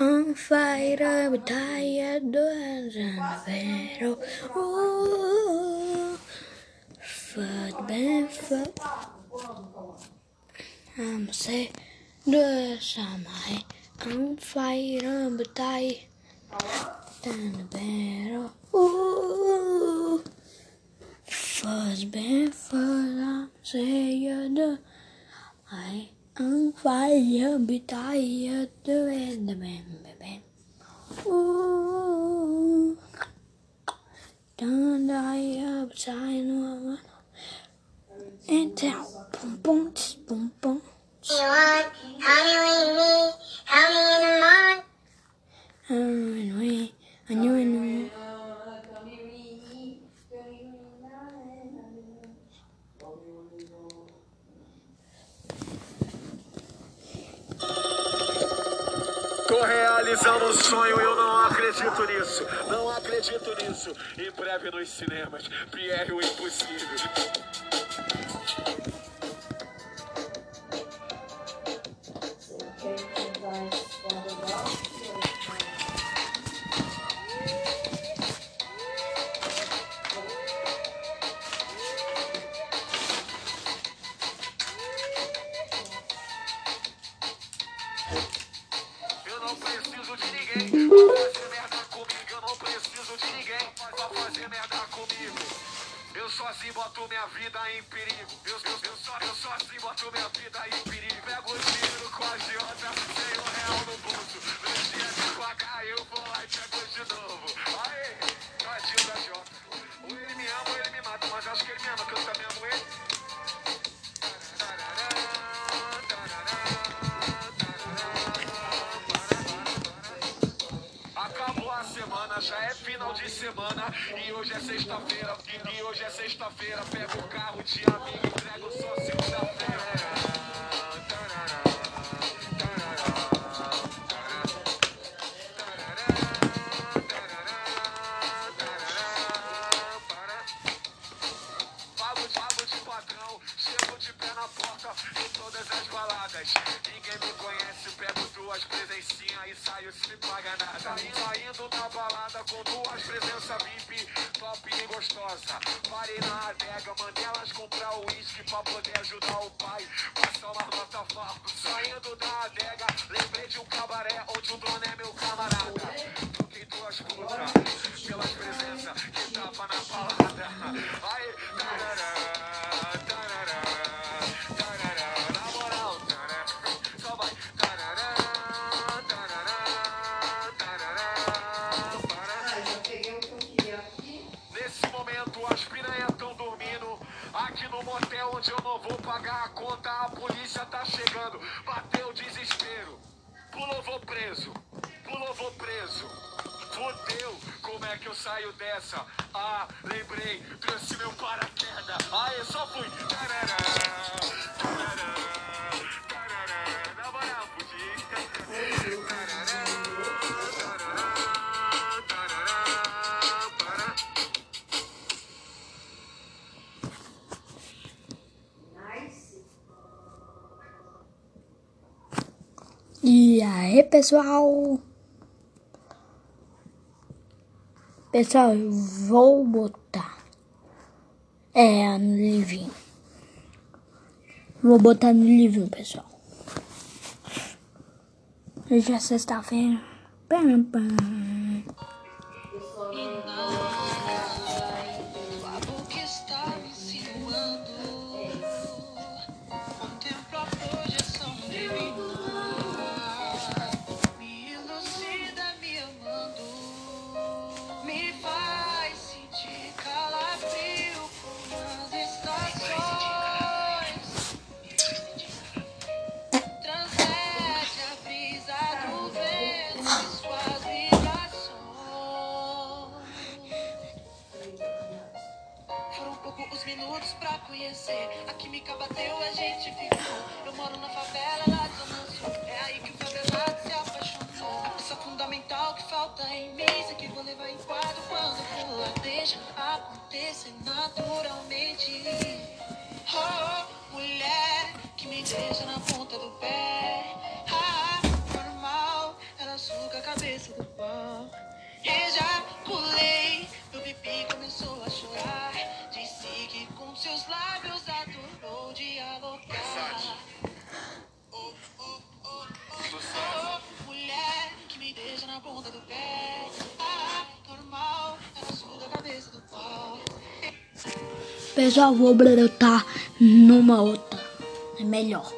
On fire, I'm tired, and zero. Ooh, foot, ben, foot. I'm say, do some high. On fire, I'm tired, and zero. Ooh, foot, ben, foot. I'm say, you do. I on fire, be tired to end the man, baby. Ooh, don't die upside down. And down, boom, boom, boom, boom. You want, how do we meet? How do you know? I knew it. Realizando um sonho, eu não acredito nisso. Não acredito nisso. Em breve nos cinemas, Pierre o Impossível. Eu, eu, eu, só, sozinho boto minha vida em perigo. Pego o dinheiro com a giota, sem um real no bolso. No dia de pagar, eu vou lá e pego de novo. Aê, tadinho da jota. Ou ele me ama ou ele me mata, mas acho que ele me ama, que eu também amo ele. Final de semana e hoje é sexta-feira. E, e hoje é sexta-feira, pego o carro de amigo, entrego só segunda-feira. Presencinhas e saio sem pagar nada. Saindo na balada com duas presenças VIP, top e gostosa. Parei na adega, mandei elas comprar o uísque pra poder ajudar o pai. Passar uma nota fardo. Saindo da adega, lembrei de um cabaré onde o dono é meu camarada. Troquei duas putas pelas presenças que tava na balada. Aí, que eu saio dessa? Ah, lembrei, trouxe meu paraquedas. Ah, eu só fui. Tarará, tarará, tarará. Tarará, tarará, tarará. E aí, pessoal? Pessoal, eu vou botar é no livrinho. Vou botar no livrinho, pessoal. Hoje é sexta-feira. Pam, pam. amanhecer. A química bateu, a gente ficou. Eu moro na favela, ela já vou brotar numa outra. É melhor.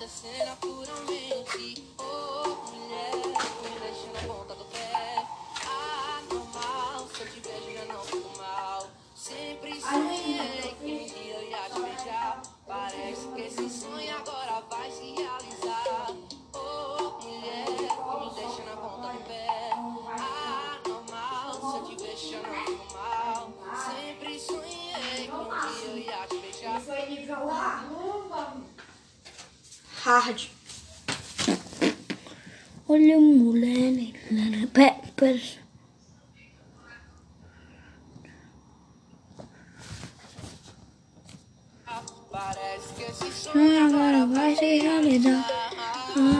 da puramente. Oh, mulher, me deixa na ponta do pé. ah, normal, se eu te vejo já não fico mal. Sempre sonhei que um dia eu ia te beijar. Parece que esse sonho agora vai se realizar. Oh, mulher, me deixa na ponta do pé. ah, normal, se eu te vejo já não fico mal. Sempre sonhei que um dia eu ia te beijar. Isso aí hard. Olha o moleque. Né? Né, né? Pera, pera. Parece que ah, agora vai ser realidade. Ah.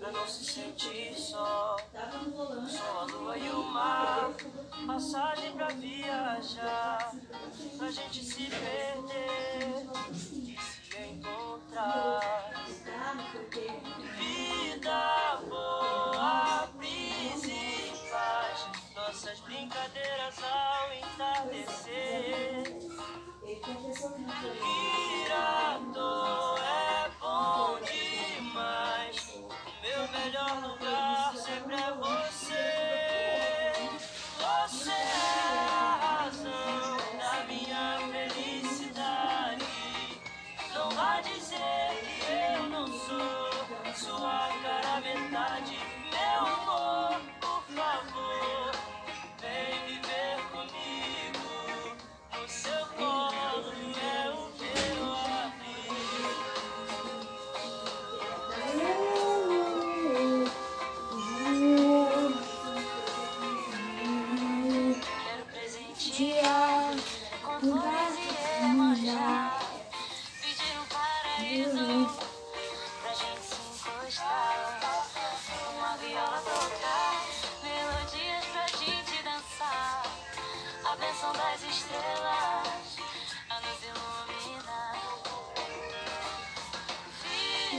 pra não se sentir só. Só a lua e o mar, passagem pra viajar, pra gente se perder.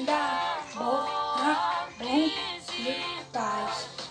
Da boca bom de paz.